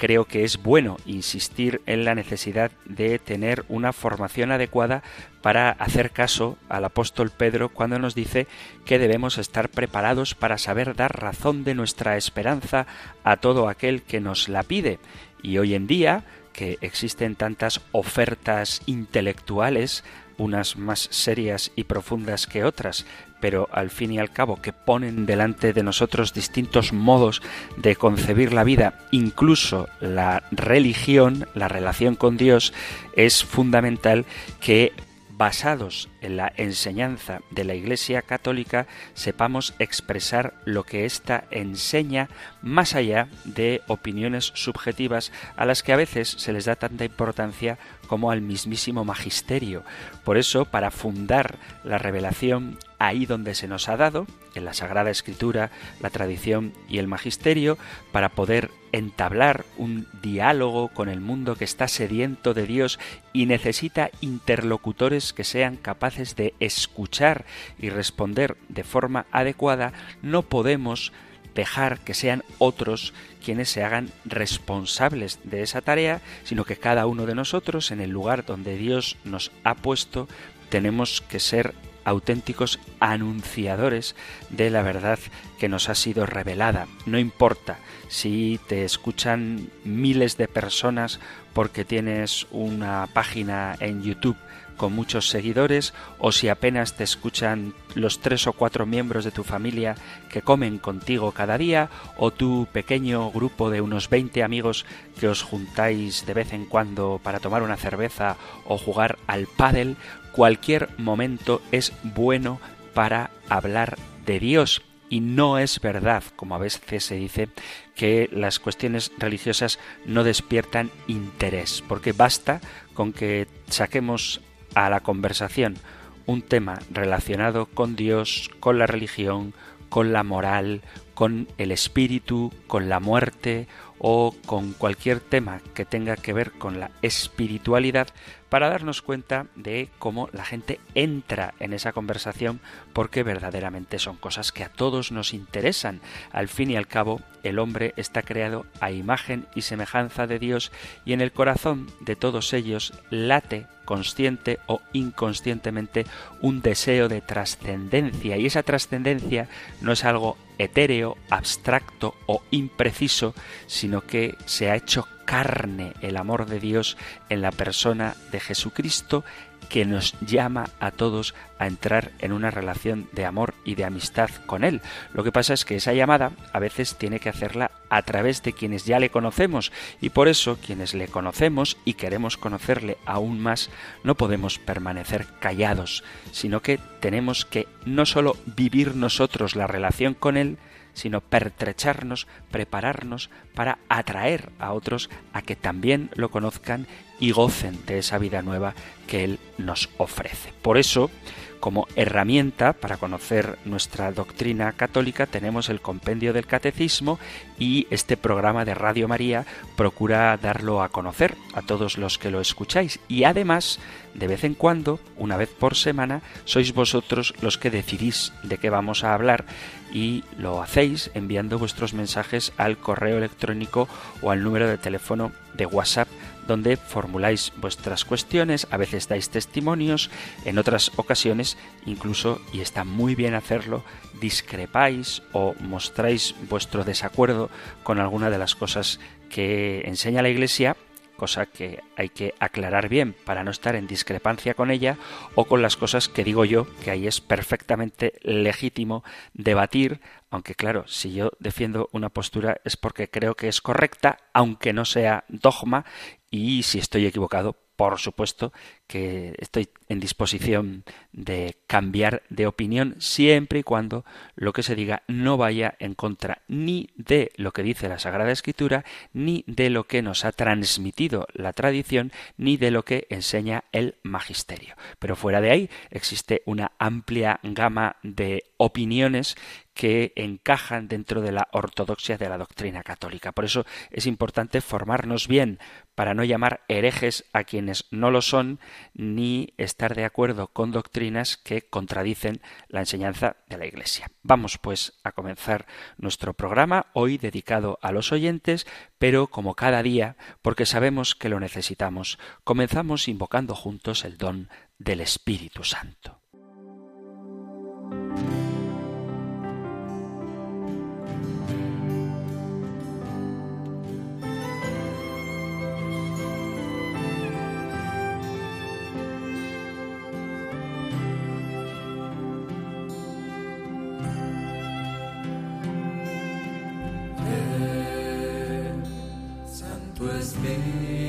creo que es bueno insistir en la necesidad de tener una formación adecuada para hacer caso al apóstol Pedro cuando nos dice que debemos estar preparados para saber dar razón de nuestra esperanza a todo aquel que nos la pide. Y hoy en día, que existen tantas ofertas intelectuales, unas más serias y profundas que otras, pero al fin y al cabo que ponen delante de nosotros distintos modos de concebir la vida, incluso la religión, la relación con Dios, es fundamental que basados en la enseñanza de la Iglesia Católica, sepamos expresar lo que ésta enseña más allá de opiniones subjetivas a las que a veces se les da tanta importancia como al mismísimo magisterio. Por eso, para fundar la revelación ahí donde se nos ha dado, en la Sagrada Escritura, la tradición y el magisterio, para poder entablar un diálogo con el mundo que está sediento de Dios y necesita interlocutores que sean capaces de escuchar y responder de forma adecuada, no podemos dejar que sean otros quienes se hagan responsables de esa tarea, sino que cada uno de nosotros, en el lugar donde Dios nos ha puesto, tenemos que ser auténticos anunciadores de la verdad que nos ha sido revelada. No importa si te escuchan miles de personas porque tienes una página en YouTube con muchos seguidores o si apenas te escuchan los tres o cuatro miembros de tu familia que comen contigo cada día o tu pequeño grupo de unos 20 amigos que os juntáis de vez en cuando para tomar una cerveza o jugar al pádel, cualquier momento es bueno para hablar de Dios. Y no es verdad, como a veces se dice, que las cuestiones religiosas no despiertan interés, porque basta con que saquemos a la conversación un tema relacionado con Dios, con la religión, con la moral, con el espíritu, con la muerte o con cualquier tema que tenga que ver con la espiritualidad para darnos cuenta de cómo la gente entra en esa conversación porque verdaderamente son cosas que a todos nos interesan. Al fin y al cabo, el hombre está creado a imagen y semejanza de Dios y en el corazón de todos ellos late consciente o inconscientemente un deseo de trascendencia y esa trascendencia no es algo etéreo, abstracto o impreciso, sino que se ha hecho carne el amor de Dios en la persona de Jesucristo que nos llama a todos a entrar en una relación de amor y de amistad con Él. Lo que pasa es que esa llamada a veces tiene que hacerla a través de quienes ya le conocemos y por eso quienes le conocemos y queremos conocerle aún más no podemos permanecer callados, sino que tenemos que no solo vivir nosotros la relación con Él, sino pertrecharnos, prepararnos para atraer a otros a que también lo conozcan y gocen de esa vida nueva que Él nos ofrece. Por eso, como herramienta para conocer nuestra doctrina católica tenemos el compendio del catecismo y este programa de Radio María procura darlo a conocer a todos los que lo escucháis. Y además de vez en cuando, una vez por semana, sois vosotros los que decidís de qué vamos a hablar y lo hacéis enviando vuestros mensajes al correo electrónico o al número de teléfono de WhatsApp donde formuláis vuestras cuestiones, a veces dais testimonios, en otras ocasiones incluso, y está muy bien hacerlo, discrepáis o mostráis vuestro desacuerdo con alguna de las cosas que enseña la Iglesia cosa que hay que aclarar bien para no estar en discrepancia con ella, o con las cosas que digo yo, que ahí es perfectamente legítimo debatir, aunque claro, si yo defiendo una postura es porque creo que es correcta, aunque no sea dogma, y si estoy equivocado, por supuesto que estoy en disposición de cambiar de opinión siempre y cuando lo que se diga no vaya en contra ni de lo que dice la Sagrada Escritura, ni de lo que nos ha transmitido la tradición, ni de lo que enseña el magisterio. Pero fuera de ahí existe una amplia gama de opiniones que encajan dentro de la ortodoxia de la doctrina católica. Por eso es importante formarnos bien para no llamar herejes a quienes no lo son, ni estar de acuerdo con doctrinas que contradicen la enseñanza de la Iglesia. Vamos pues a comenzar nuestro programa, hoy dedicado a los oyentes, pero como cada día, porque sabemos que lo necesitamos, comenzamos invocando juntos el don del Espíritu Santo. made.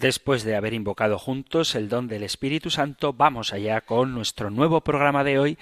Después de haber invocado juntos el don del Espíritu Santo, vamos allá con nuestro nuevo programa de hoy,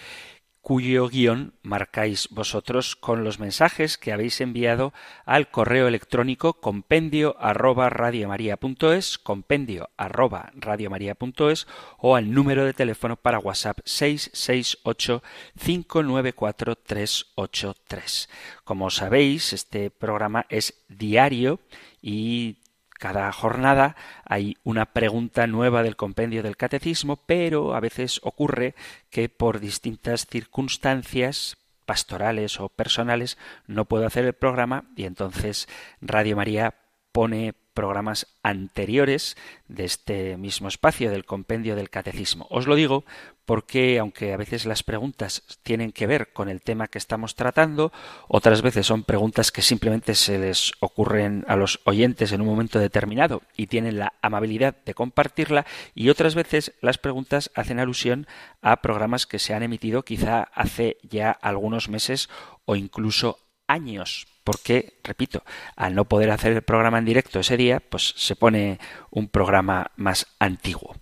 cuyo guion marcáis vosotros con los mensajes que habéis enviado al correo electrónico compendio arroba radiomaria.es, compendio arroba radiomaria.es o al número de teléfono para WhatsApp 668 594 383. Como sabéis, este programa es diario y cada jornada hay una pregunta nueva del compendio del catecismo, pero a veces ocurre que por distintas circunstancias pastorales o personales no puedo hacer el programa y entonces Radio María pone programas anteriores de este mismo espacio del compendio del catecismo. Os lo digo porque aunque a veces las preguntas tienen que ver con el tema que estamos tratando, otras veces son preguntas que simplemente se les ocurren a los oyentes en un momento determinado y tienen la amabilidad de compartirla y otras veces las preguntas hacen alusión a programas que se han emitido quizá hace ya algunos meses o incluso años porque, repito, al no poder hacer el programa en directo ese día, pues se pone un programa más antiguo.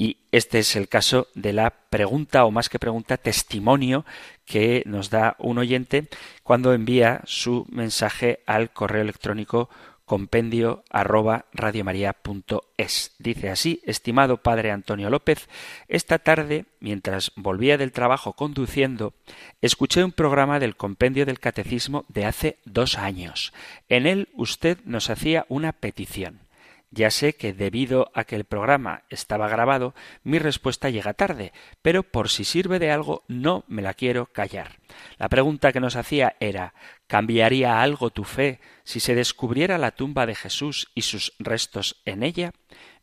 Y este es el caso de la pregunta, o más que pregunta, testimonio que nos da un oyente cuando envía su mensaje al correo electrónico compendio arroba radiomaria.es. Dice así, estimado padre Antonio López, esta tarde, mientras volvía del trabajo conduciendo, escuché un programa del compendio del catecismo de hace dos años. En él usted nos hacía una petición. Ya sé que debido a que el programa estaba grabado, mi respuesta llega tarde, pero por si sirve de algo no me la quiero callar. La pregunta que nos hacía era ¿Cambiaría algo tu fe si se descubriera la tumba de Jesús y sus restos en ella?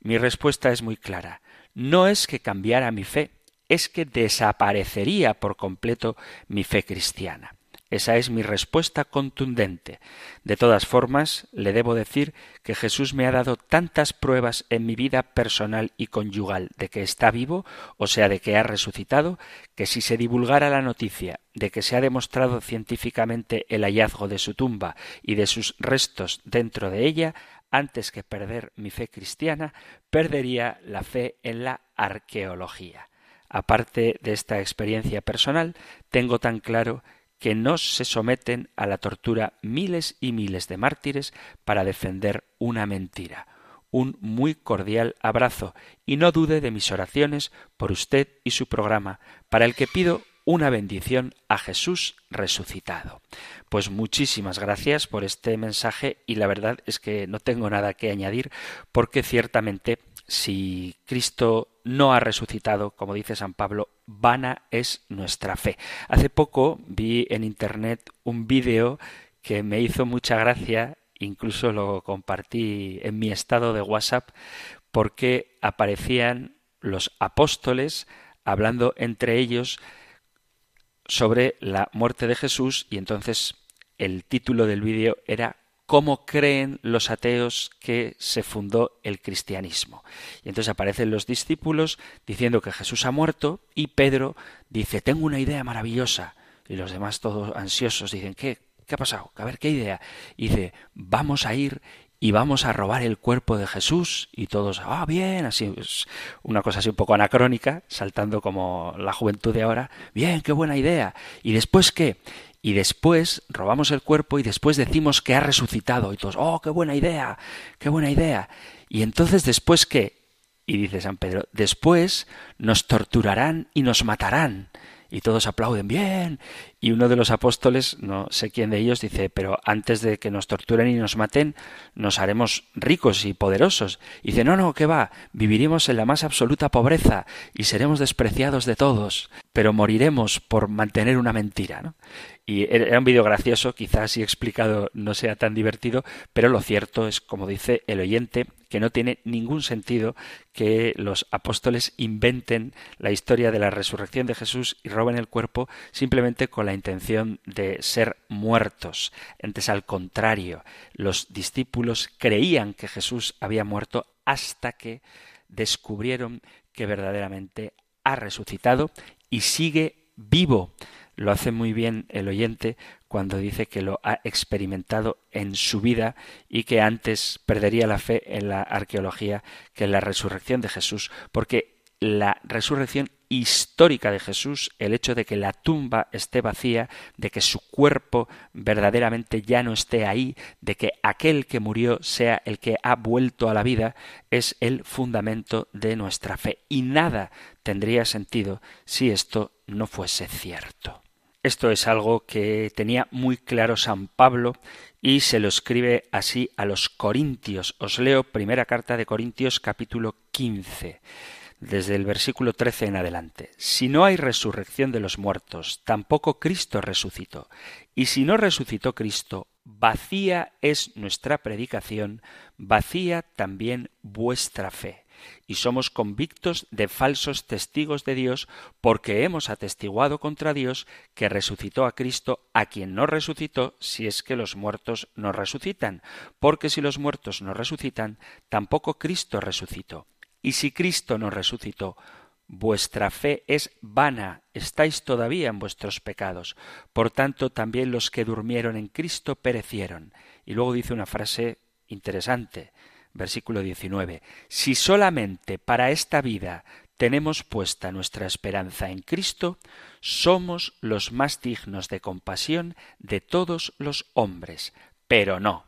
Mi respuesta es muy clara. No es que cambiara mi fe, es que desaparecería por completo mi fe cristiana. Esa es mi respuesta contundente. De todas formas, le debo decir que Jesús me ha dado tantas pruebas en mi vida personal y conyugal de que está vivo, o sea, de que ha resucitado, que si se divulgara la noticia de que se ha demostrado científicamente el hallazgo de su tumba y de sus restos dentro de ella, antes que perder mi fe cristiana, perdería la fe en la arqueología. Aparte de esta experiencia personal, tengo tan claro que no se someten a la tortura miles y miles de mártires para defender una mentira. Un muy cordial abrazo y no dude de mis oraciones por usted y su programa, para el que pido una bendición a Jesús resucitado. Pues muchísimas gracias por este mensaje y la verdad es que no tengo nada que añadir porque ciertamente si Cristo no ha resucitado, como dice San Pablo, vana es nuestra fe. Hace poco vi en Internet un vídeo que me hizo mucha gracia, incluso lo compartí en mi estado de WhatsApp, porque aparecían los apóstoles hablando entre ellos sobre la muerte de Jesús y entonces el título del vídeo era cómo creen los ateos que se fundó el cristianismo. Y entonces aparecen los discípulos diciendo que Jesús ha muerto y Pedro dice, tengo una idea maravillosa. Y los demás todos ansiosos dicen, ¿qué? ¿Qué ha pasado? A ver, ¿qué idea? Y dice, vamos a ir y vamos a robar el cuerpo de Jesús y todos, ah, bien, así es una cosa así un poco anacrónica, saltando como la juventud de ahora, bien, qué buena idea. ¿Y después qué? Y después robamos el cuerpo y después decimos que ha resucitado y todos, oh, qué buena idea, qué buena idea. Y entonces después qué? Y dice San Pedro, después nos torturarán y nos matarán. Y todos aplauden bien. Y uno de los apóstoles, no sé quién de ellos, dice, pero antes de que nos torturen y nos maten, nos haremos ricos y poderosos. Y dice, no, no, ¿qué va? Viviremos en la más absoluta pobreza y seremos despreciados de todos, pero moriremos por mantener una mentira. ¿no? Y era un vídeo gracioso, quizás si explicado no sea tan divertido, pero lo cierto es, como dice el oyente, que no tiene ningún sentido que los apóstoles inventen la historia de la resurrección de Jesús y roben el cuerpo simplemente con la intención de ser muertos. Antes, al contrario, los discípulos creían que Jesús había muerto hasta que descubrieron que verdaderamente ha resucitado y sigue vivo. Lo hace muy bien el oyente cuando dice que lo ha experimentado en su vida y que antes perdería la fe en la arqueología que en la resurrección de Jesús, porque la resurrección histórica de Jesús, el hecho de que la tumba esté vacía, de que su cuerpo verdaderamente ya no esté ahí, de que aquel que murió sea el que ha vuelto a la vida, es el fundamento de nuestra fe. Y nada tendría sentido si esto no fuese cierto. Esto es algo que tenía muy claro San Pablo y se lo escribe así a los Corintios. Os leo primera carta de Corintios capítulo 15 desde el versículo 13 en adelante. Si no hay resurrección de los muertos, tampoco Cristo resucitó. Y si no resucitó Cristo, vacía es nuestra predicación, vacía también vuestra fe. Y somos convictos de falsos testigos de Dios porque hemos atestiguado contra Dios que resucitó a Cristo, a quien no resucitó si es que los muertos no resucitan, porque si los muertos no resucitan, tampoco Cristo resucitó. Y si Cristo no resucitó, vuestra fe es vana, estáis todavía en vuestros pecados. Por tanto, también los que durmieron en Cristo perecieron. Y luego dice una frase interesante, versículo 19. Si solamente para esta vida tenemos puesta nuestra esperanza en Cristo, somos los más dignos de compasión de todos los hombres. Pero no,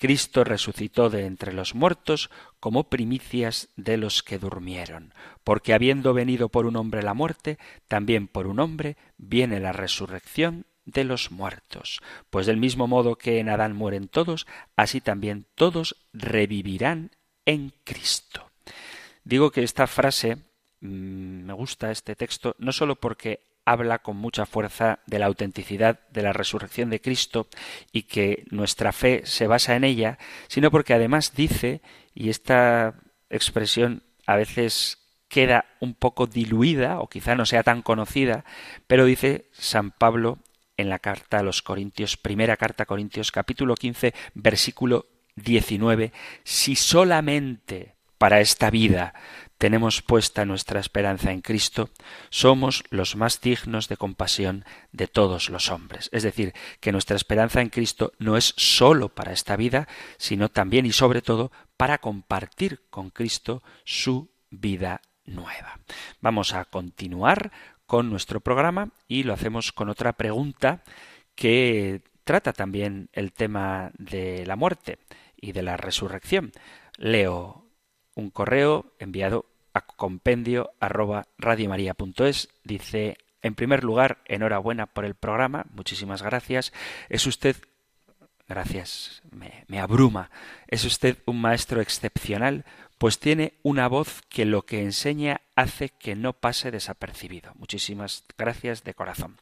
Cristo resucitó de entre los muertos como primicias de los que durmieron, porque habiendo venido por un hombre la muerte, también por un hombre viene la resurrección de los muertos. Pues del mismo modo que en Adán mueren todos, así también todos revivirán en Cristo. Digo que esta frase mm, me gusta este texto no solo porque habla con mucha fuerza de la autenticidad de la resurrección de Cristo y que nuestra fe se basa en ella, sino porque además dice, y esta expresión a veces queda un poco diluida o quizá no sea tan conocida, pero dice San Pablo en la carta a los Corintios, primera carta a Corintios, capítulo 15, versículo 19, si solamente para esta vida tenemos puesta nuestra esperanza en Cristo, somos los más dignos de compasión de todos los hombres. Es decir, que nuestra esperanza en Cristo no es sólo para esta vida, sino también y sobre todo para compartir con Cristo su vida nueva. Vamos a continuar con nuestro programa y lo hacemos con otra pregunta que trata también el tema de la muerte y de la resurrección. Leo un correo enviado a compendio arroba radiomaria.es. Dice, en primer lugar, enhorabuena por el programa, muchísimas gracias. Es usted, gracias, me, me abruma, es usted un maestro excepcional, pues tiene una voz que lo que enseña hace que no pase desapercibido. Muchísimas gracias de corazón.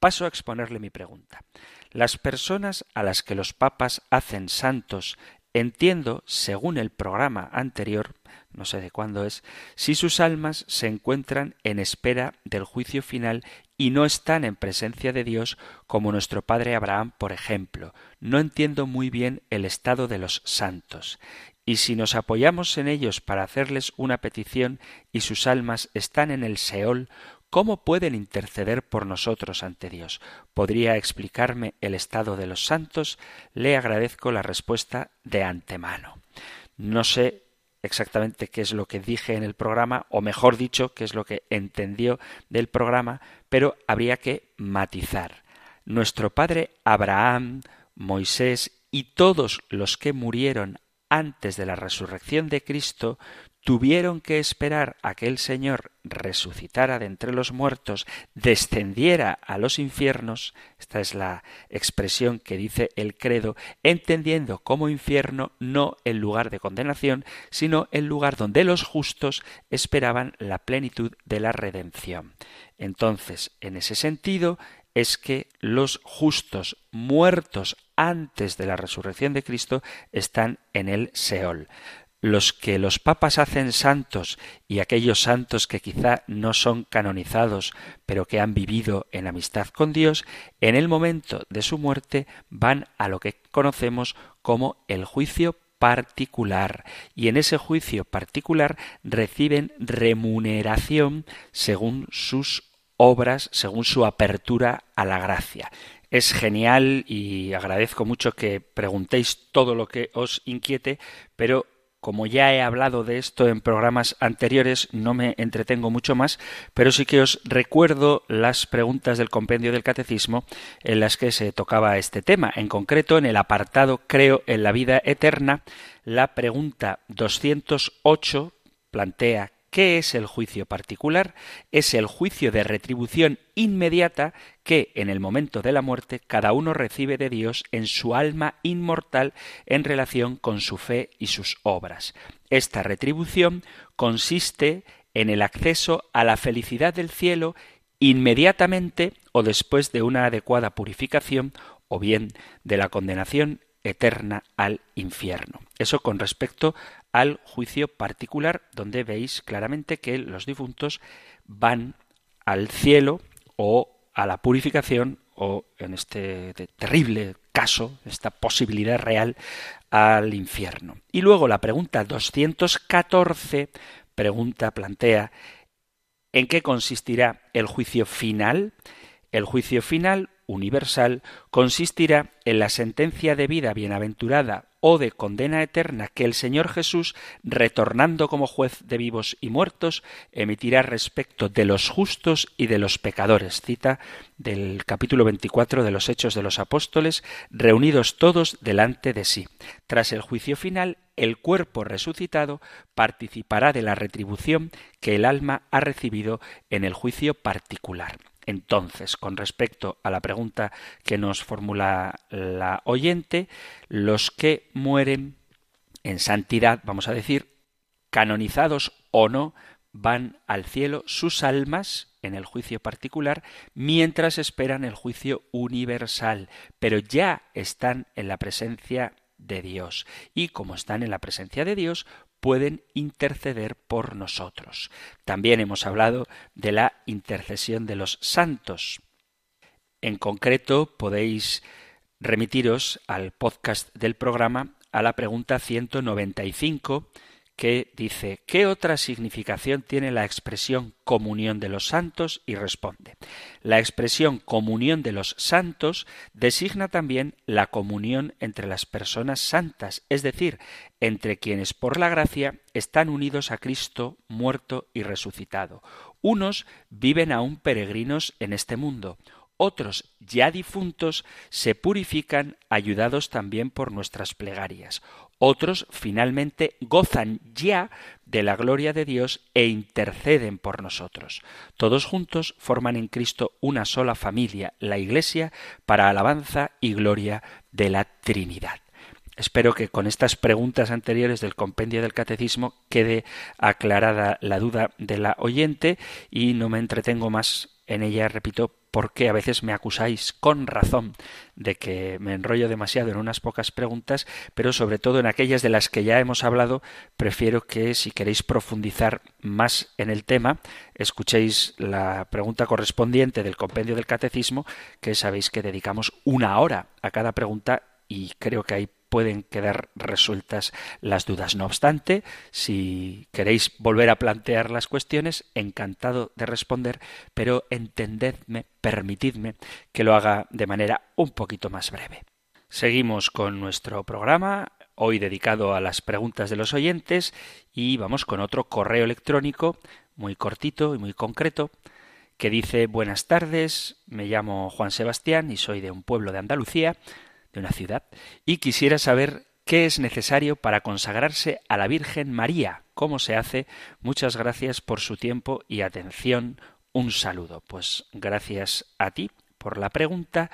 Paso a exponerle mi pregunta. Las personas a las que los papas hacen santos entiendo, según el programa anterior, no sé de cuándo es, si sus almas se encuentran en espera del juicio final y no están en presencia de Dios como nuestro padre Abraham, por ejemplo. No entiendo muy bien el estado de los santos. Y si nos apoyamos en ellos para hacerles una petición y sus almas están en el Seol, ¿cómo pueden interceder por nosotros ante Dios? ¿Podría explicarme el estado de los santos? Le agradezco la respuesta de antemano. No sé exactamente qué es lo que dije en el programa, o mejor dicho, qué es lo que entendió del programa, pero habría que matizar. Nuestro padre Abraham, Moisés y todos los que murieron antes de la resurrección de Cristo tuvieron que esperar a que el Señor resucitara de entre los muertos, descendiera a los infiernos, esta es la expresión que dice el credo, entendiendo como infierno no el lugar de condenación, sino el lugar donde los justos esperaban la plenitud de la redención. Entonces, en ese sentido, es que los justos muertos antes de la resurrección de Cristo están en el Seol los que los papas hacen santos y aquellos santos que quizá no son canonizados, pero que han vivido en amistad con Dios, en el momento de su muerte van a lo que conocemos como el juicio particular y en ese juicio particular reciben remuneración según sus obras, según su apertura a la gracia. es genial y agradezco mucho que preguntéis todo lo que os inquiete, pero como ya he hablado de esto en programas anteriores, no me entretengo mucho más, pero sí que os recuerdo las preguntas del compendio del catecismo en las que se tocaba este tema. En concreto, en el apartado Creo en la vida eterna, la pregunta 208 plantea ¿Qué es el juicio particular? Es el juicio de retribución inmediata que, en el momento de la muerte, cada uno recibe de Dios en su alma inmortal en relación con su fe y sus obras. Esta retribución consiste en el acceso a la felicidad del cielo inmediatamente o después de una adecuada purificación o bien de la condenación eterna al infierno. Eso con respecto al juicio particular, donde veis claramente que los difuntos van al cielo o a la purificación o en este terrible caso, esta posibilidad real, al infierno. Y luego la pregunta 214 pregunta, plantea, ¿en qué consistirá el juicio final? El juicio final universal consistirá en la sentencia de vida bienaventurada o de condena eterna que el Señor Jesús, retornando como juez de vivos y muertos, emitirá respecto de los justos y de los pecadores. Cita del capítulo 24 de los Hechos de los Apóstoles, reunidos todos delante de sí. Tras el juicio final, el cuerpo resucitado participará de la retribución que el alma ha recibido en el juicio particular. Entonces, con respecto a la pregunta que nos formula la oyente, los que mueren en santidad, vamos a decir, canonizados o no, van al cielo sus almas en el juicio particular mientras esperan el juicio universal, pero ya están en la presencia de Dios. Y como están en la presencia de Dios, pueden interceder por nosotros. También hemos hablado de la intercesión de los santos. En concreto, podéis remitiros al podcast del programa a la pregunta 195 que dice ¿qué otra significación tiene la expresión comunión de los santos? y responde la expresión comunión de los santos designa también la comunión entre las personas santas, es decir, entre quienes por la gracia están unidos a Cristo muerto y resucitado. Unos viven aún peregrinos en este mundo, otros ya difuntos se purifican ayudados también por nuestras plegarias. Otros finalmente gozan ya de la gloria de Dios e interceden por nosotros. Todos juntos forman en Cristo una sola familia, la Iglesia, para alabanza y gloria de la Trinidad. Espero que con estas preguntas anteriores del compendio del catecismo quede aclarada la duda de la oyente y no me entretengo más en ella, repito, porque a veces me acusáis con razón de que me enrollo demasiado en unas pocas preguntas, pero sobre todo en aquellas de las que ya hemos hablado, prefiero que si queréis profundizar más en el tema, escuchéis la pregunta correspondiente del compendio del catecismo, que sabéis que dedicamos una hora a cada pregunta y creo que hay pueden quedar resueltas las dudas. No obstante, si queréis volver a plantear las cuestiones, encantado de responder, pero entendedme, permitidme que lo haga de manera un poquito más breve. Seguimos con nuestro programa, hoy dedicado a las preguntas de los oyentes, y vamos con otro correo electrónico muy cortito y muy concreto que dice Buenas tardes, me llamo Juan Sebastián y soy de un pueblo de Andalucía de una ciudad, y quisiera saber qué es necesario para consagrarse a la Virgen María. ¿Cómo se hace? Muchas gracias por su tiempo y atención. Un saludo. Pues gracias a ti por la pregunta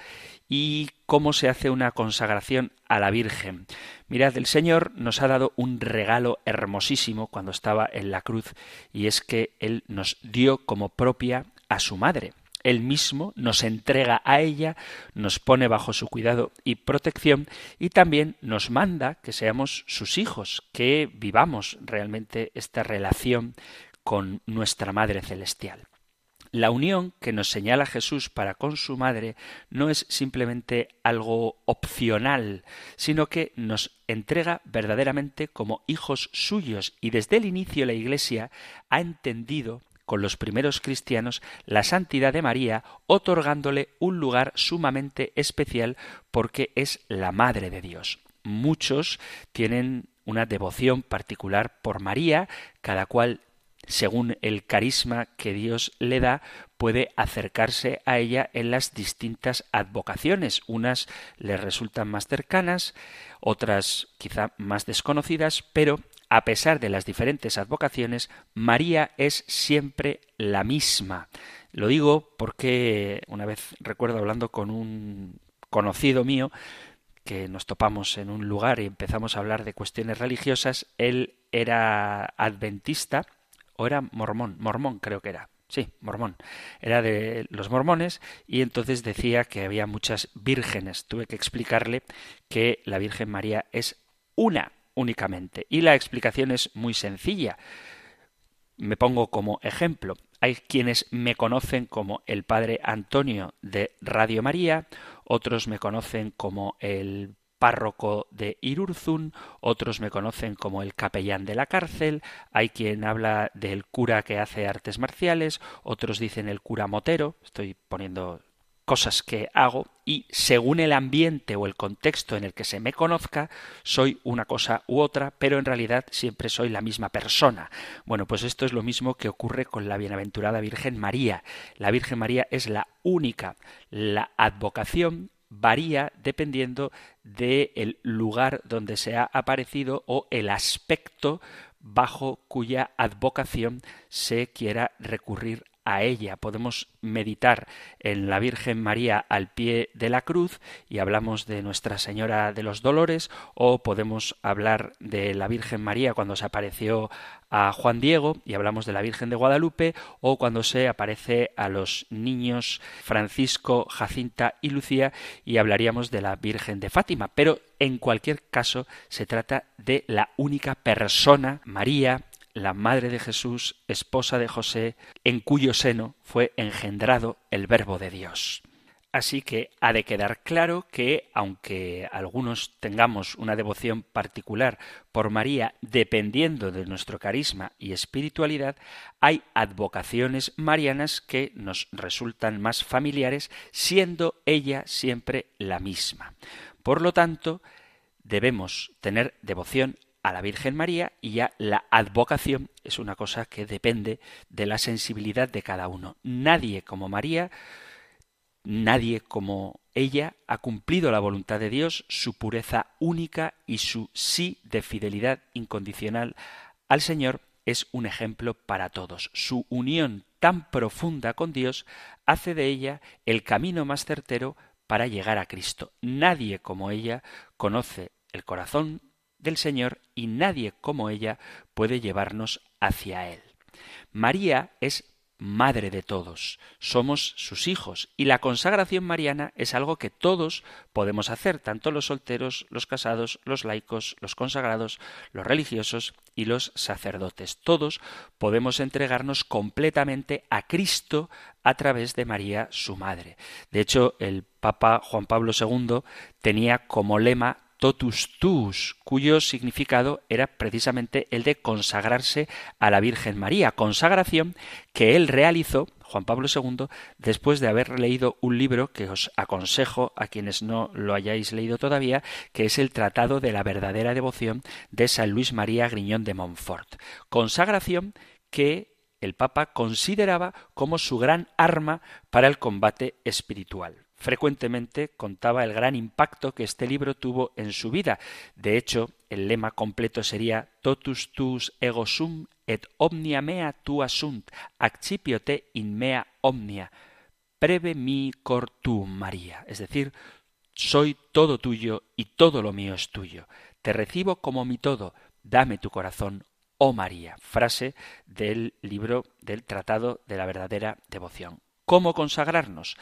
y cómo se hace una consagración a la Virgen. Mirad, el Señor nos ha dado un regalo hermosísimo cuando estaba en la cruz y es que Él nos dio como propia a su madre. Él mismo nos entrega a ella, nos pone bajo su cuidado y protección y también nos manda que seamos sus hijos, que vivamos realmente esta relación con nuestra Madre Celestial. La unión que nos señala Jesús para con su madre no es simplemente algo opcional, sino que nos entrega verdaderamente como hijos suyos y desde el inicio la Iglesia ha entendido con los primeros cristianos la santidad de María, otorgándole un lugar sumamente especial porque es la Madre de Dios. Muchos tienen una devoción particular por María, cada cual según el carisma que Dios le da, puede acercarse a ella en las distintas advocaciones. Unas le resultan más cercanas, otras quizá más desconocidas, pero a pesar de las diferentes advocaciones, María es siempre la misma. Lo digo porque una vez recuerdo hablando con un conocido mío, que nos topamos en un lugar y empezamos a hablar de cuestiones religiosas, él era adventista o era mormón, mormón creo que era. Sí, mormón. Era de los mormones y entonces decía que había muchas vírgenes. Tuve que explicarle que la Virgen María es una únicamente. Y la explicación es muy sencilla. Me pongo como ejemplo. Hay quienes me conocen como el padre Antonio de Radio María, otros me conocen como el párroco de Irurzun, otros me conocen como el capellán de la cárcel, hay quien habla del cura que hace artes marciales, otros dicen el cura motero, estoy poniendo cosas que hago y según el ambiente o el contexto en el que se me conozca, soy una cosa u otra, pero en realidad siempre soy la misma persona. Bueno, pues esto es lo mismo que ocurre con la bienaventurada Virgen María. La Virgen María es la única. La advocación varía dependiendo del lugar donde se ha aparecido o el aspecto bajo cuya advocación se quiera recurrir a ella. Podemos meditar en la Virgen María al pie de la cruz y hablamos de Nuestra Señora de los Dolores o podemos hablar de la Virgen María cuando se apareció a Juan Diego y hablamos de la Virgen de Guadalupe o cuando se aparece a los niños Francisco, Jacinta y Lucía y hablaríamos de la Virgen de Fátima. Pero en cualquier caso se trata de la única persona, María, la madre de Jesús, esposa de José, en cuyo seno fue engendrado el Verbo de Dios. Así que ha de quedar claro que, aunque algunos tengamos una devoción particular por María dependiendo de nuestro carisma y espiritualidad, hay advocaciones marianas que nos resultan más familiares, siendo ella siempre la misma. Por lo tanto, debemos tener devoción a la Virgen María y ya la advocación es una cosa que depende de la sensibilidad de cada uno. Nadie como María, nadie como ella ha cumplido la voluntad de Dios, su pureza única y su sí de fidelidad incondicional al Señor es un ejemplo para todos. Su unión tan profunda con Dios hace de ella el camino más certero para llegar a Cristo. Nadie como ella conoce el corazón del Señor y nadie como ella puede llevarnos hacia Él. María es madre de todos, somos sus hijos y la consagración mariana es algo que todos podemos hacer, tanto los solteros, los casados, los laicos, los consagrados, los religiosos y los sacerdotes. Todos podemos entregarnos completamente a Cristo a través de María, su madre. De hecho, el Papa Juan Pablo II tenía como lema totus tuus, cuyo significado era precisamente el de consagrarse a la Virgen María, consagración que él realizó, Juan Pablo II, después de haber leído un libro que os aconsejo a quienes no lo hayáis leído todavía, que es el Tratado de la verdadera devoción de San Luis María Griñón de Montfort. Consagración que el Papa consideraba como su gran arma para el combate espiritual. Frecuentemente contaba el gran impacto que este libro tuvo en su vida. De hecho, el lema completo sería Totus tus ego sum et omnia mea tua sunt, accipio te in mea omnia, preve mi cor tu María. Es decir, soy todo tuyo y todo lo mío es tuyo. Te recibo como mi todo, dame tu corazón, oh María. Frase del libro del Tratado de la verdadera devoción. ¿Cómo consagrarnos?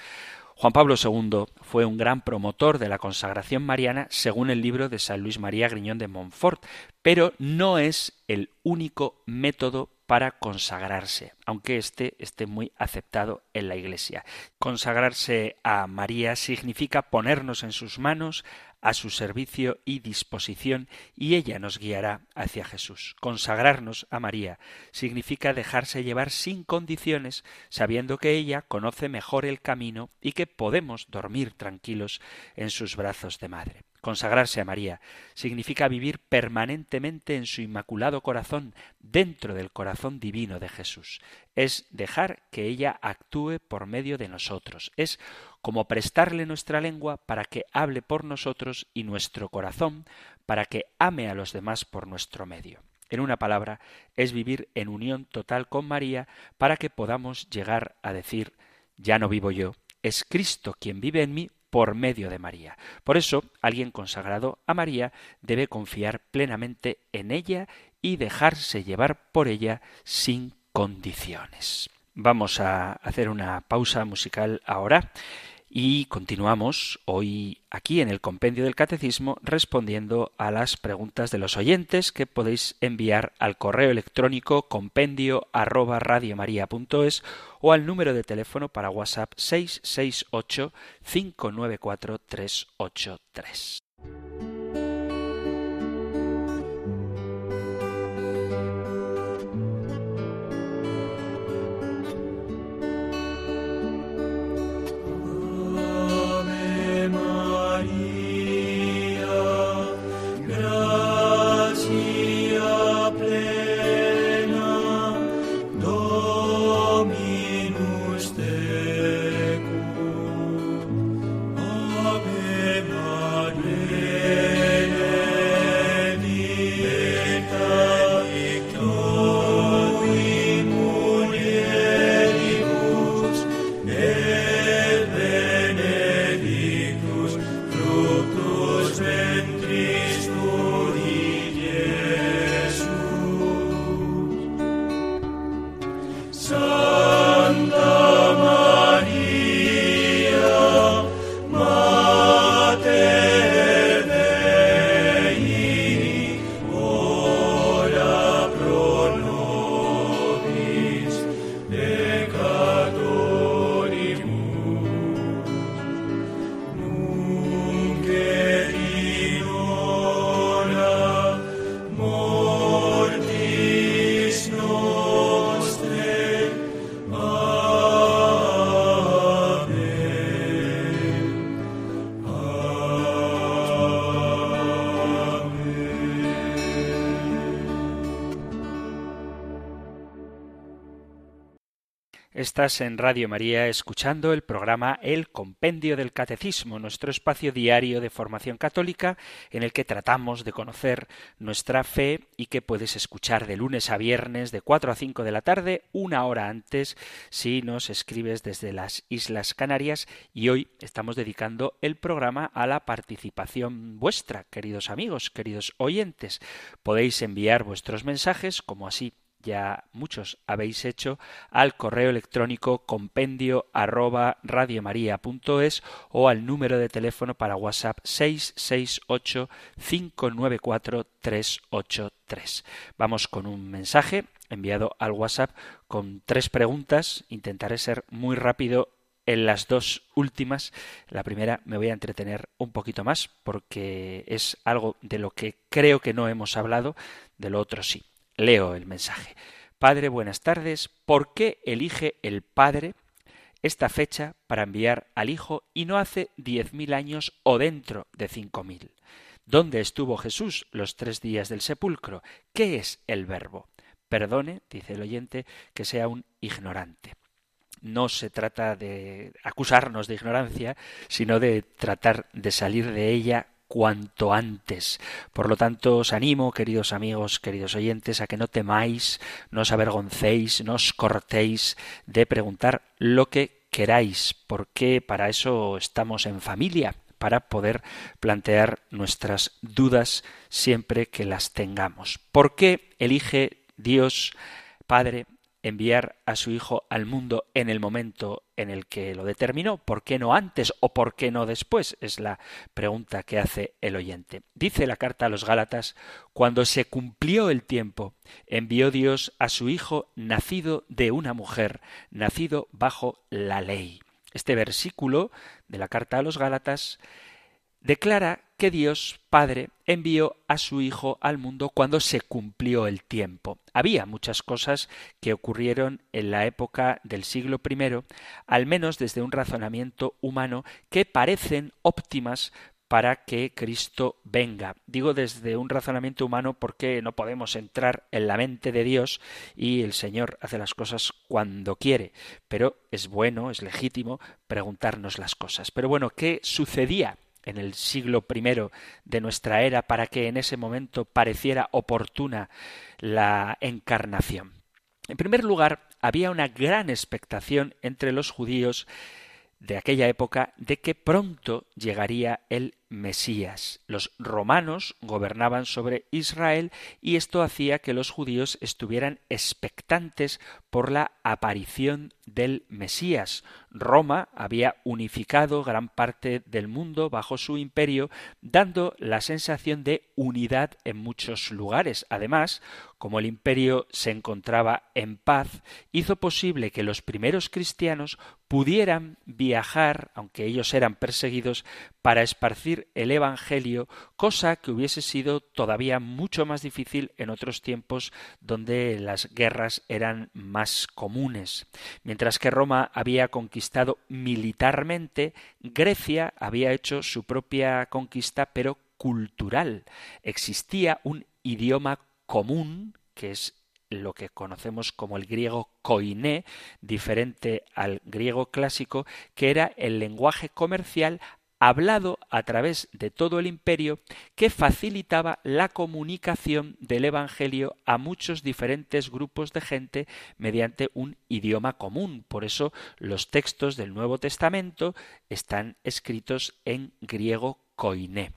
Juan Pablo II fue un gran promotor de la consagración mariana según el libro de San Luis María Griñón de Montfort, pero no es el único método para consagrarse, aunque este esté muy aceptado en la Iglesia. Consagrarse a María significa ponernos en sus manos, a su servicio y disposición y ella nos guiará hacia Jesús. Consagrarnos a María significa dejarse llevar sin condiciones, sabiendo que ella conoce mejor el camino y que podemos dormir tranquilos en sus brazos de madre. Consagrarse a María significa vivir permanentemente en su inmaculado corazón, dentro del corazón divino de Jesús. Es dejar que ella actúe por medio de nosotros. Es como prestarle nuestra lengua para que hable por nosotros y nuestro corazón para que ame a los demás por nuestro medio. En una palabra, es vivir en unión total con María para que podamos llegar a decir ya no vivo yo, es Cristo quien vive en mí por medio de María. Por eso, alguien consagrado a María debe confiar plenamente en ella y dejarse llevar por ella sin condiciones. Vamos a hacer una pausa musical ahora y continuamos hoy aquí en el compendio del catecismo respondiendo a las preguntas de los oyentes que podéis enviar al correo electrónico compendio arroba o al número de teléfono para WhatsApp 668 594 383. Estás en Radio María escuchando el programa El Compendio del Catecismo, nuestro espacio diario de formación católica en el que tratamos de conocer nuestra fe y que puedes escuchar de lunes a viernes de 4 a 5 de la tarde, una hora antes si nos escribes desde las Islas Canarias y hoy estamos dedicando el programa a la participación vuestra, queridos amigos, queridos oyentes. Podéis enviar vuestros mensajes como así ya muchos habéis hecho al correo electrónico compendio arroba radiomaria.es o al número de teléfono para WhatsApp 668 594 383. Vamos con un mensaje enviado al WhatsApp con tres preguntas. Intentaré ser muy rápido en las dos últimas. La primera me voy a entretener un poquito más porque es algo de lo que creo que no hemos hablado, de lo otro sí. Leo el mensaje. Padre, buenas tardes. ¿Por qué elige el Padre esta fecha para enviar al Hijo y no hace diez mil años o dentro de cinco mil? ¿Dónde estuvo Jesús los tres días del sepulcro? ¿Qué es el verbo? Perdone, dice el oyente, que sea un ignorante. No se trata de acusarnos de ignorancia, sino de tratar de salir de ella cuanto antes. Por lo tanto, os animo, queridos amigos, queridos oyentes, a que no temáis, no os avergoncéis, no os cortéis de preguntar lo que queráis, porque para eso estamos en familia, para poder plantear nuestras dudas siempre que las tengamos. ¿Por qué elige Dios Padre enviar a su Hijo al mundo en el momento en el que lo determinó. ¿Por qué no antes o por qué no después? Es la pregunta que hace el oyente. Dice la carta a los Gálatas, cuando se cumplió el tiempo, envió Dios a su Hijo nacido de una mujer, nacido bajo la ley. Este versículo de la carta a los Gálatas declara que Dios Padre envió a su Hijo al mundo cuando se cumplió el tiempo. Había muchas cosas que ocurrieron en la época del siglo I, al menos desde un razonamiento humano, que parecen óptimas para que Cristo venga. Digo desde un razonamiento humano porque no podemos entrar en la mente de Dios y el Señor hace las cosas cuando quiere, pero es bueno, es legítimo preguntarnos las cosas. Pero bueno, ¿qué sucedía en el siglo I de nuestra era para que en ese momento pareciera oportuna la encarnación? En primer lugar, había una gran expectación entre los judíos de aquella época de que pronto llegaría el Mesías. Los romanos gobernaban sobre Israel y esto hacía que los judíos estuvieran expectantes por la aparición del Mesías. Roma había unificado gran parte del mundo bajo su imperio, dando la sensación de unidad en muchos lugares. Además, como el imperio se encontraba en paz, hizo posible que los primeros cristianos pudieran viajar, aunque ellos eran perseguidos, para esparcir el Evangelio, cosa que hubiese sido todavía mucho más difícil en otros tiempos donde las guerras eran más comunes. Mientras que Roma había conquistado militarmente, Grecia había hecho su propia conquista, pero cultural. Existía un idioma común, que es lo que conocemos como el griego koiné, diferente al griego clásico, que era el lenguaje comercial hablado a través de todo el imperio que facilitaba la comunicación del Evangelio a muchos diferentes grupos de gente mediante un idioma común. Por eso los textos del Nuevo Testamento están escritos en griego koiné.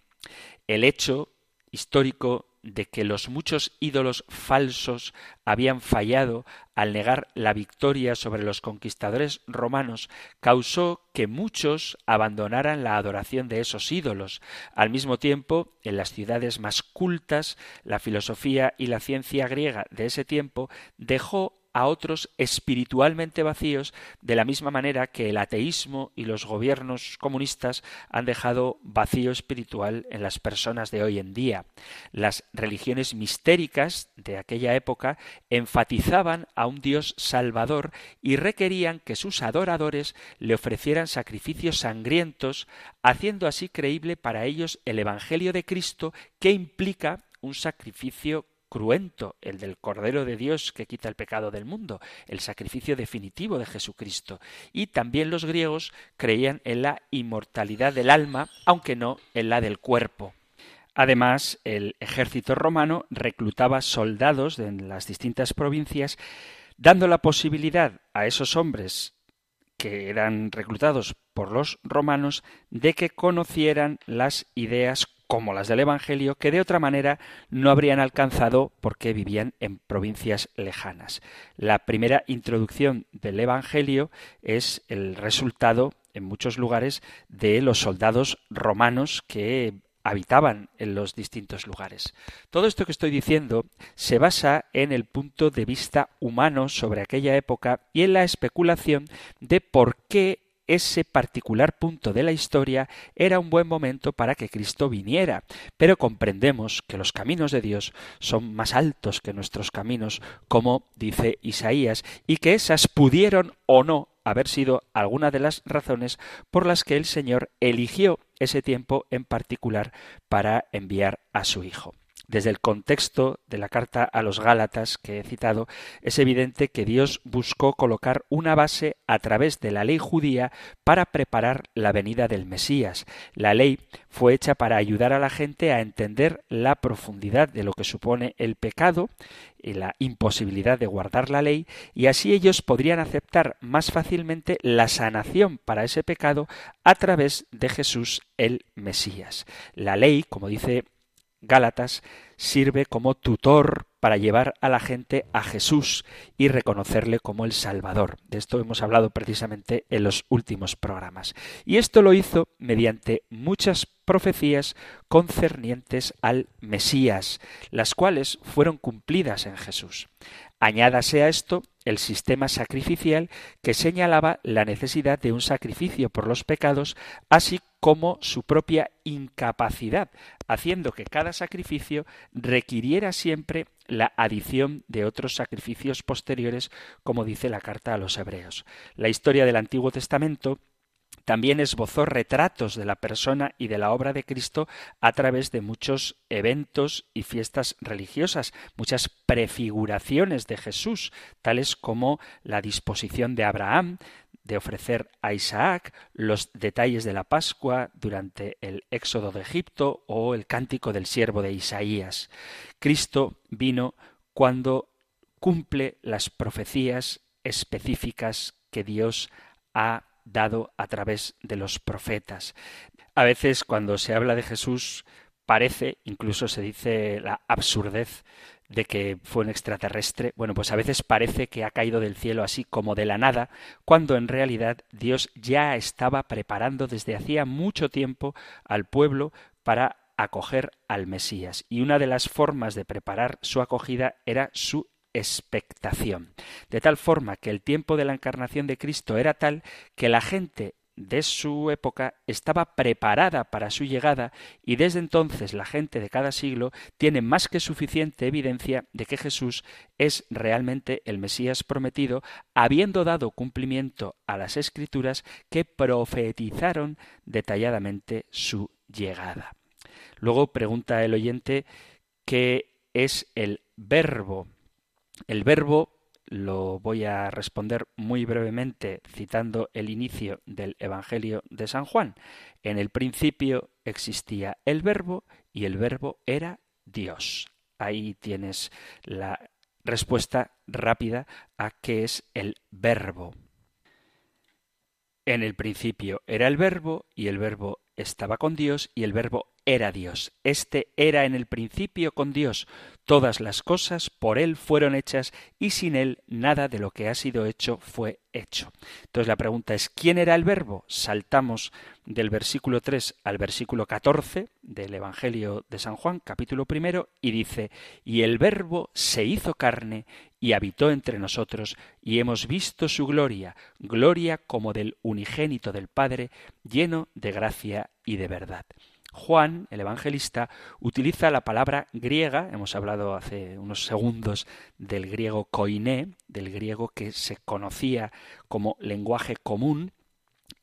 El hecho histórico de que los muchos ídolos falsos habían fallado al negar la victoria sobre los conquistadores romanos causó que muchos abandonaran la adoración de esos ídolos. Al mismo tiempo, en las ciudades más cultas, la filosofía y la ciencia griega de ese tiempo dejó a otros espiritualmente vacíos de la misma manera que el ateísmo y los gobiernos comunistas han dejado vacío espiritual en las personas de hoy en día. Las religiones mistéricas de aquella época enfatizaban a un Dios salvador y requerían que sus adoradores le ofrecieran sacrificios sangrientos, haciendo así creíble para ellos el Evangelio de Cristo que implica un sacrificio cruento, el del Cordero de Dios que quita el pecado del mundo, el sacrificio definitivo de Jesucristo. Y también los griegos creían en la inmortalidad del alma, aunque no en la del cuerpo. Además, el ejército romano reclutaba soldados en las distintas provincias, dando la posibilidad a esos hombres que eran reclutados por los romanos de que conocieran las ideas como las del Evangelio, que de otra manera no habrían alcanzado porque vivían en provincias lejanas. La primera introducción del Evangelio es el resultado, en muchos lugares, de los soldados romanos que habitaban en los distintos lugares. Todo esto que estoy diciendo se basa en el punto de vista humano sobre aquella época y en la especulación de por qué ese particular punto de la historia era un buen momento para que Cristo viniera, pero comprendemos que los caminos de Dios son más altos que nuestros caminos, como dice Isaías, y que esas pudieron o no haber sido alguna de las razones por las que el Señor eligió ese tiempo en particular para enviar a su Hijo. Desde el contexto de la carta a los Gálatas que he citado, es evidente que Dios buscó colocar una base a través de la ley judía para preparar la venida del Mesías. La ley fue hecha para ayudar a la gente a entender la profundidad de lo que supone el pecado y la imposibilidad de guardar la ley, y así ellos podrían aceptar más fácilmente la sanación para ese pecado a través de Jesús el Mesías. La ley, como dice Gálatas sirve como tutor para llevar a la gente a Jesús y reconocerle como el Salvador. De esto hemos hablado precisamente en los últimos programas. Y esto lo hizo mediante muchas profecías concernientes al Mesías, las cuales fueron cumplidas en Jesús. Añádase a esto el sistema sacrificial que señalaba la necesidad de un sacrificio por los pecados, así como su propia incapacidad, haciendo que cada sacrificio requiriera siempre la adición de otros sacrificios posteriores, como dice la carta a los hebreos. La historia del Antiguo Testamento también esbozó retratos de la persona y de la obra de Cristo a través de muchos eventos y fiestas religiosas, muchas prefiguraciones de Jesús, tales como la disposición de Abraham de ofrecer a Isaac, los detalles de la Pascua durante el éxodo de Egipto o el cántico del siervo de Isaías. Cristo vino cuando cumple las profecías específicas que Dios ha dado a través de los profetas. A veces cuando se habla de Jesús parece, incluso se dice la absurdez de que fue un extraterrestre, bueno, pues a veces parece que ha caído del cielo así como de la nada, cuando en realidad Dios ya estaba preparando desde hacía mucho tiempo al pueblo para acoger al Mesías. Y una de las formas de preparar su acogida era su expectación. De tal forma que el tiempo de la encarnación de Cristo era tal que la gente de su época estaba preparada para su llegada y desde entonces la gente de cada siglo tiene más que suficiente evidencia de que Jesús es realmente el Mesías prometido, habiendo dado cumplimiento a las escrituras que profetizaron detalladamente su llegada. Luego pregunta el oyente qué es el verbo el verbo lo voy a responder muy brevemente citando el inicio del Evangelio de San Juan. En el principio existía el verbo y el verbo era Dios. Ahí tienes la respuesta rápida a qué es el verbo. En el principio era el verbo y el verbo estaba con Dios y el verbo era Dios. Este era en el principio con Dios. Todas las cosas por Él fueron hechas y sin Él nada de lo que ha sido hecho fue hecho. Entonces la pregunta es, ¿quién era el verbo? Saltamos del versículo 3 al versículo 14 del Evangelio de San Juan, capítulo primero, y dice, y el verbo se hizo carne y habitó entre nosotros, y hemos visto su gloria, gloria como del unigénito del Padre, lleno de gracia y de verdad. Juan, el evangelista, utiliza la palabra griega, hemos hablado hace unos segundos del griego koiné, del griego que se conocía como lenguaje común,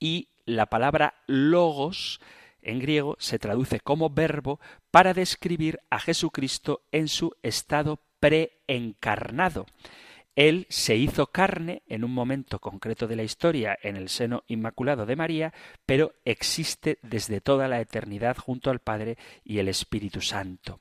y la palabra logos en griego se traduce como verbo para describir a Jesucristo en su estado preencarnado. Él se hizo carne en un momento concreto de la historia en el seno inmaculado de María, pero existe desde toda la eternidad junto al Padre y el Espíritu Santo.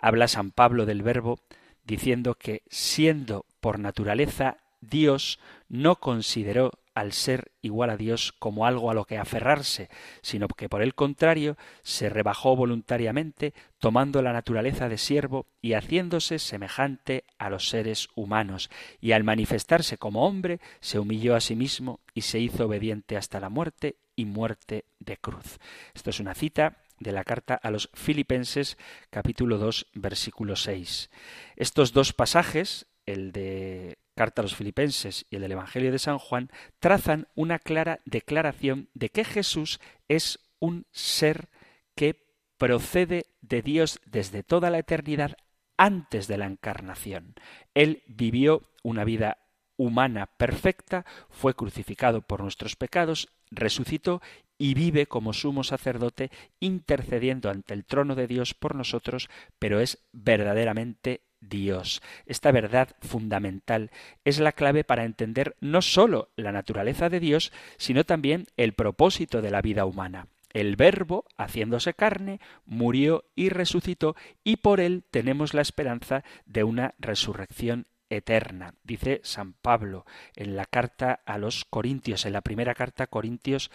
Habla San Pablo del Verbo diciendo que siendo por naturaleza Dios no consideró al ser igual a Dios como algo a lo que aferrarse, sino que por el contrario se rebajó voluntariamente, tomando la naturaleza de siervo y haciéndose semejante a los seres humanos, y al manifestarse como hombre, se humilló a sí mismo y se hizo obediente hasta la muerte y muerte de cruz. Esto es una cita de la carta a los Filipenses capítulo 2 versículo 6. Estos dos pasajes, el de carta a los filipenses y el del Evangelio de San Juan trazan una clara declaración de que Jesús es un ser que procede de Dios desde toda la eternidad antes de la encarnación. Él vivió una vida humana perfecta, fue crucificado por nuestros pecados, resucitó y vive como sumo sacerdote intercediendo ante el trono de Dios por nosotros, pero es verdaderamente Dios. Esta verdad fundamental es la clave para entender no sólo la naturaleza de Dios, sino también el propósito de la vida humana. El Verbo, haciéndose carne, murió y resucitó, y por él tenemos la esperanza de una resurrección eterna. Dice San Pablo en la carta a los Corintios, en la primera carta a Corintios,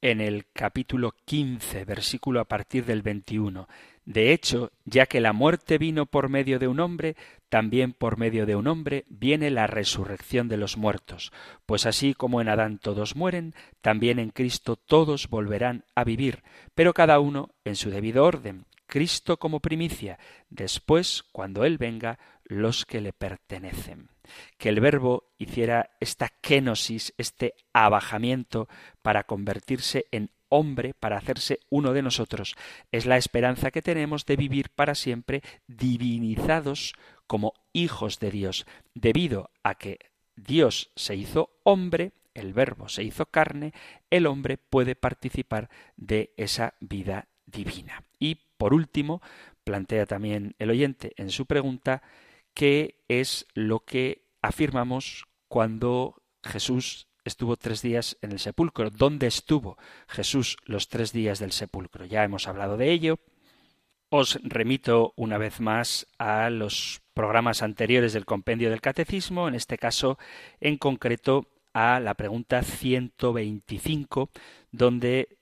en el capítulo 15, versículo a partir del 21. De hecho, ya que la muerte vino por medio de un hombre, también por medio de un hombre viene la resurrección de los muertos. Pues así como en Adán todos mueren, también en Cristo todos volverán a vivir, pero cada uno en su debido orden. Cristo como primicia, después, cuando Él venga, los que le pertenecen. Que el verbo hiciera esta kenosis, este abajamiento, para convertirse en hombre para hacerse uno de nosotros, es la esperanza que tenemos de vivir para siempre divinizados como hijos de Dios, debido a que Dios se hizo hombre, el verbo se hizo carne, el hombre puede participar de esa vida divina. Y por último, plantea también el oyente en su pregunta qué es lo que afirmamos cuando Jesús estuvo tres días en el sepulcro. ¿Dónde estuvo Jesús los tres días del sepulcro? Ya hemos hablado de ello. Os remito una vez más a los programas anteriores del compendio del catecismo, en este caso en concreto a la pregunta 125, donde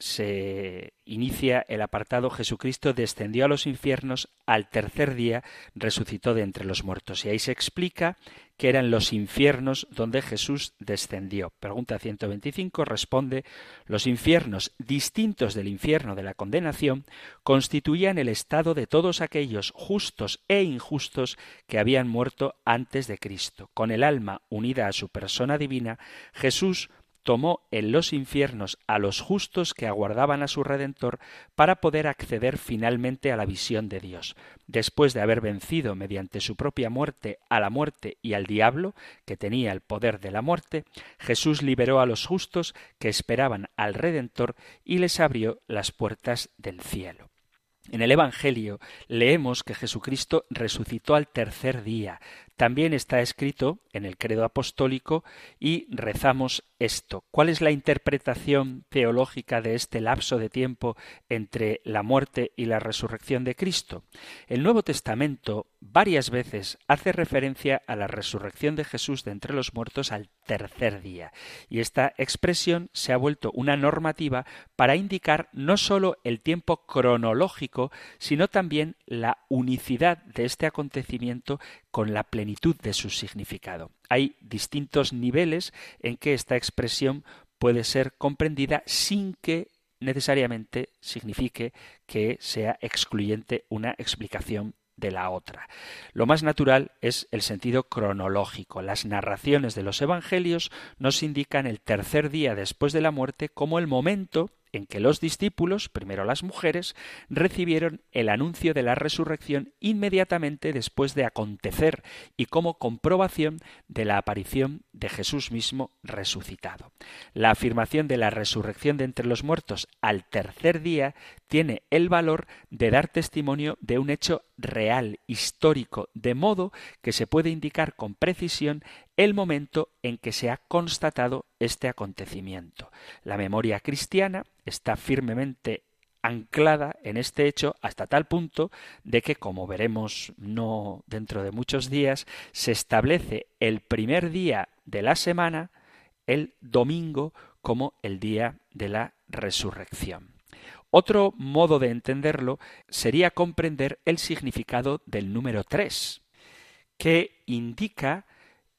se inicia el apartado Jesucristo descendió a los infiernos, al tercer día resucitó de entre los muertos. Y ahí se explica que eran los infiernos donde Jesús descendió. Pregunta 125 responde, los infiernos distintos del infierno de la condenación constituían el estado de todos aquellos justos e injustos que habían muerto antes de Cristo. Con el alma unida a su persona divina, Jesús tomó en los infiernos a los justos que aguardaban a su Redentor para poder acceder finalmente a la visión de Dios. Después de haber vencido mediante su propia muerte a la muerte y al diablo, que tenía el poder de la muerte, Jesús liberó a los justos que esperaban al Redentor y les abrió las puertas del cielo. En el Evangelio leemos que Jesucristo resucitó al tercer día, también está escrito en el credo apostólico y rezamos esto. ¿Cuál es la interpretación teológica de este lapso de tiempo entre la muerte y la resurrección de Cristo? El Nuevo Testamento varias veces hace referencia a la resurrección de Jesús de entre los muertos al tercer día. Y esta expresión se ha vuelto una normativa para indicar no sólo el tiempo cronológico, sino también la unicidad de este acontecimiento con la plenitud de su significado. Hay distintos niveles en que esta expresión puede ser comprendida sin que necesariamente signifique que sea excluyente una explicación de la otra. Lo más natural es el sentido cronológico. Las narraciones de los Evangelios nos indican el tercer día después de la muerte como el momento en que los discípulos, primero las mujeres, recibieron el anuncio de la resurrección inmediatamente después de acontecer y como comprobación de la aparición de Jesús mismo resucitado. La afirmación de la resurrección de entre los muertos al tercer día tiene el valor de dar testimonio de un hecho real, histórico, de modo que se puede indicar con precisión el momento en que se ha constatado este acontecimiento. La memoria cristiana está firmemente anclada en este hecho hasta tal punto de que, como veremos no dentro de muchos días, se establece el primer día de la semana, el domingo, como el día de la resurrección. Otro modo de entenderlo sería comprender el significado del número 3, que indica,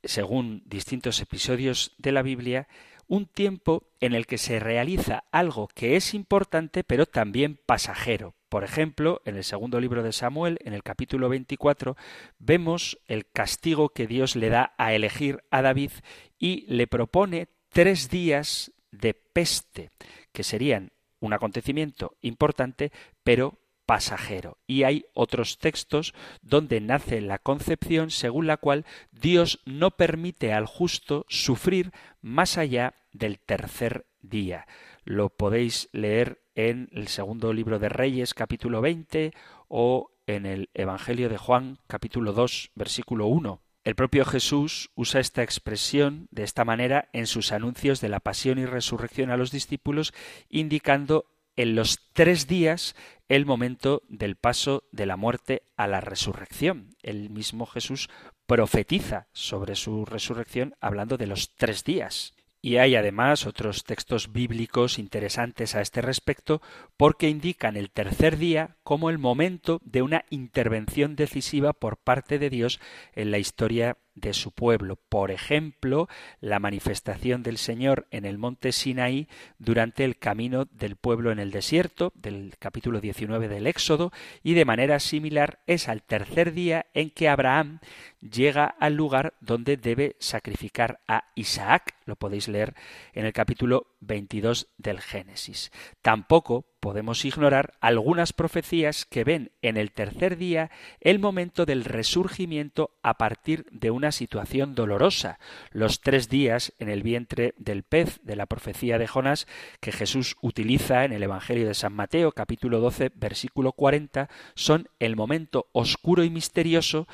según distintos episodios de la Biblia, un tiempo en el que se realiza algo que es importante pero también pasajero. Por ejemplo, en el segundo libro de Samuel, en el capítulo 24, vemos el castigo que Dios le da a elegir a David y le propone tres días de peste, que serían un acontecimiento importante, pero pasajero. Y hay otros textos donde nace la concepción según la cual Dios no permite al justo sufrir más allá del tercer día. Lo podéis leer en el segundo libro de Reyes capítulo 20 o en el Evangelio de Juan capítulo 2 versículo 1. El propio Jesús usa esta expresión de esta manera en sus anuncios de la pasión y resurrección a los discípulos, indicando en los tres días el momento del paso de la muerte a la resurrección. El mismo Jesús profetiza sobre su resurrección hablando de los tres días. Y hay además otros textos bíblicos interesantes a este respecto porque indican el tercer día como el momento de una intervención decisiva por parte de Dios en la historia de su pueblo. Por ejemplo, la manifestación del Señor en el monte Sinaí durante el camino del pueblo en el desierto, del capítulo 19 del Éxodo, y de manera similar es al tercer día en que Abraham llega al lugar donde debe sacrificar a Isaac. Lo podéis leer en el capítulo 22 del Génesis. Tampoco podemos ignorar algunas profecías que ven en el tercer día el momento del resurgimiento a partir de una situación dolorosa. Los tres días en el vientre del pez de la profecía de Jonás que Jesús utiliza en el Evangelio de San Mateo capítulo 12 versículo 40 son el momento oscuro y misterioso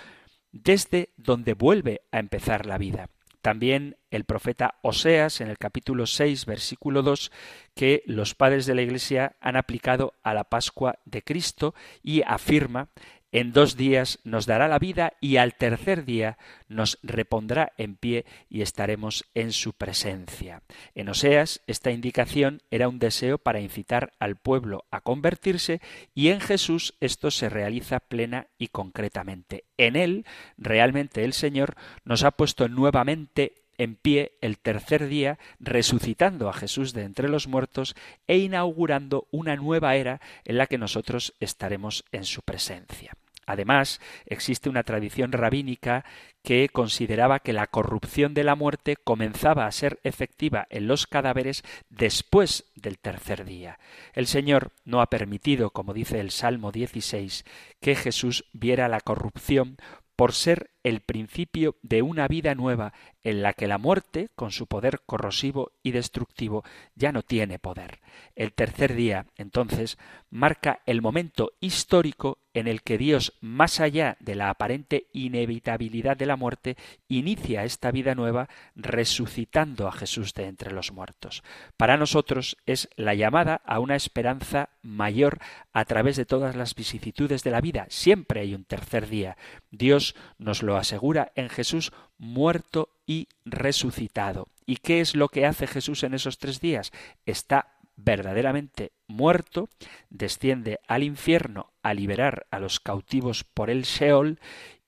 desde donde vuelve a empezar la vida. También el profeta Oseas en el capítulo 6 versículo 2 que los padres de la Iglesia han aplicado a la Pascua de Cristo y afirma en dos días nos dará la vida y al tercer día nos repondrá en pie y estaremos en su presencia. En Oseas, esta indicación era un deseo para incitar al pueblo a convertirse y en Jesús esto se realiza plena y concretamente. En él, realmente el Señor nos ha puesto nuevamente en pie el tercer día, resucitando a Jesús de entre los muertos e inaugurando una nueva era en la que nosotros estaremos en su presencia. Además, existe una tradición rabínica que consideraba que la corrupción de la muerte comenzaba a ser efectiva en los cadáveres después del tercer día. El Señor no ha permitido, como dice el Salmo 16, que Jesús viera la corrupción por ser el principio de una vida nueva en la que la muerte, con su poder corrosivo y destructivo, ya no tiene poder. El tercer día, entonces, marca el momento histórico en el que Dios, más allá de la aparente inevitabilidad de la muerte, inicia esta vida nueva resucitando a Jesús de entre los muertos. Para nosotros es la llamada a una esperanza mayor a través de todas las vicisitudes de la vida. Siempre hay un tercer día. Dios nos lo asegura en Jesús muerto y resucitado. ¿Y qué es lo que hace Jesús en esos tres días? Está verdaderamente muerto, desciende al infierno a liberar a los cautivos por el Sheol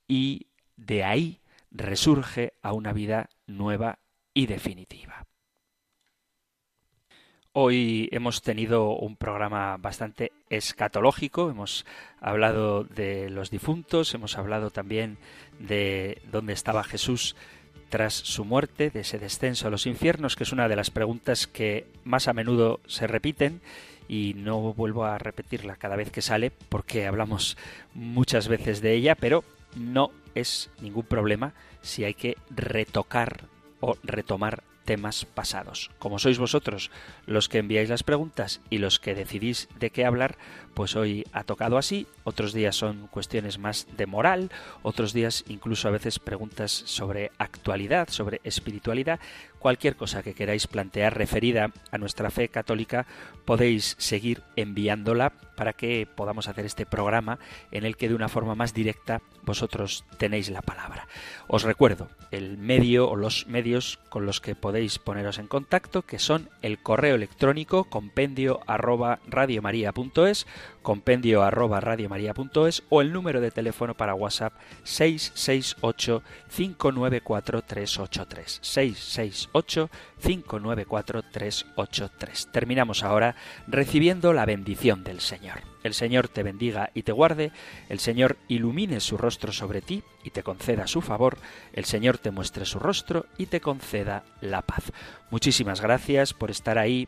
y de ahí resurge a una vida nueva y definitiva. Hoy hemos tenido un programa bastante escatológico, hemos hablado de los difuntos, hemos hablado también de dónde estaba Jesús tras su muerte, de ese descenso a los infiernos, que es una de las preguntas que más a menudo se repiten y no vuelvo a repetirla cada vez que sale porque hablamos muchas veces de ella, pero no es ningún problema si hay que retocar o retomar temas pasados. Como sois vosotros los que enviáis las preguntas y los que decidís de qué hablar, pues hoy ha tocado así, otros días son cuestiones más de moral, otros días incluso a veces preguntas sobre actualidad, sobre espiritualidad, cualquier cosa que queráis plantear referida a nuestra fe católica, podéis seguir enviándola para que podamos hacer este programa en el que de una forma más directa vosotros tenéis la palabra. Os recuerdo el medio o los medios con los que podéis poneros en contacto, que son el correo electrónico compendio compendio arroba radiomaria.es o el número de teléfono para WhatsApp 668 594 383 668 594 383. Terminamos ahora recibiendo la bendición del Señor. El Señor te bendiga y te guarde, el Señor ilumine su rostro sobre ti y te conceda su favor, el Señor te muestre su rostro y te conceda la paz. Muchísimas gracias por estar ahí,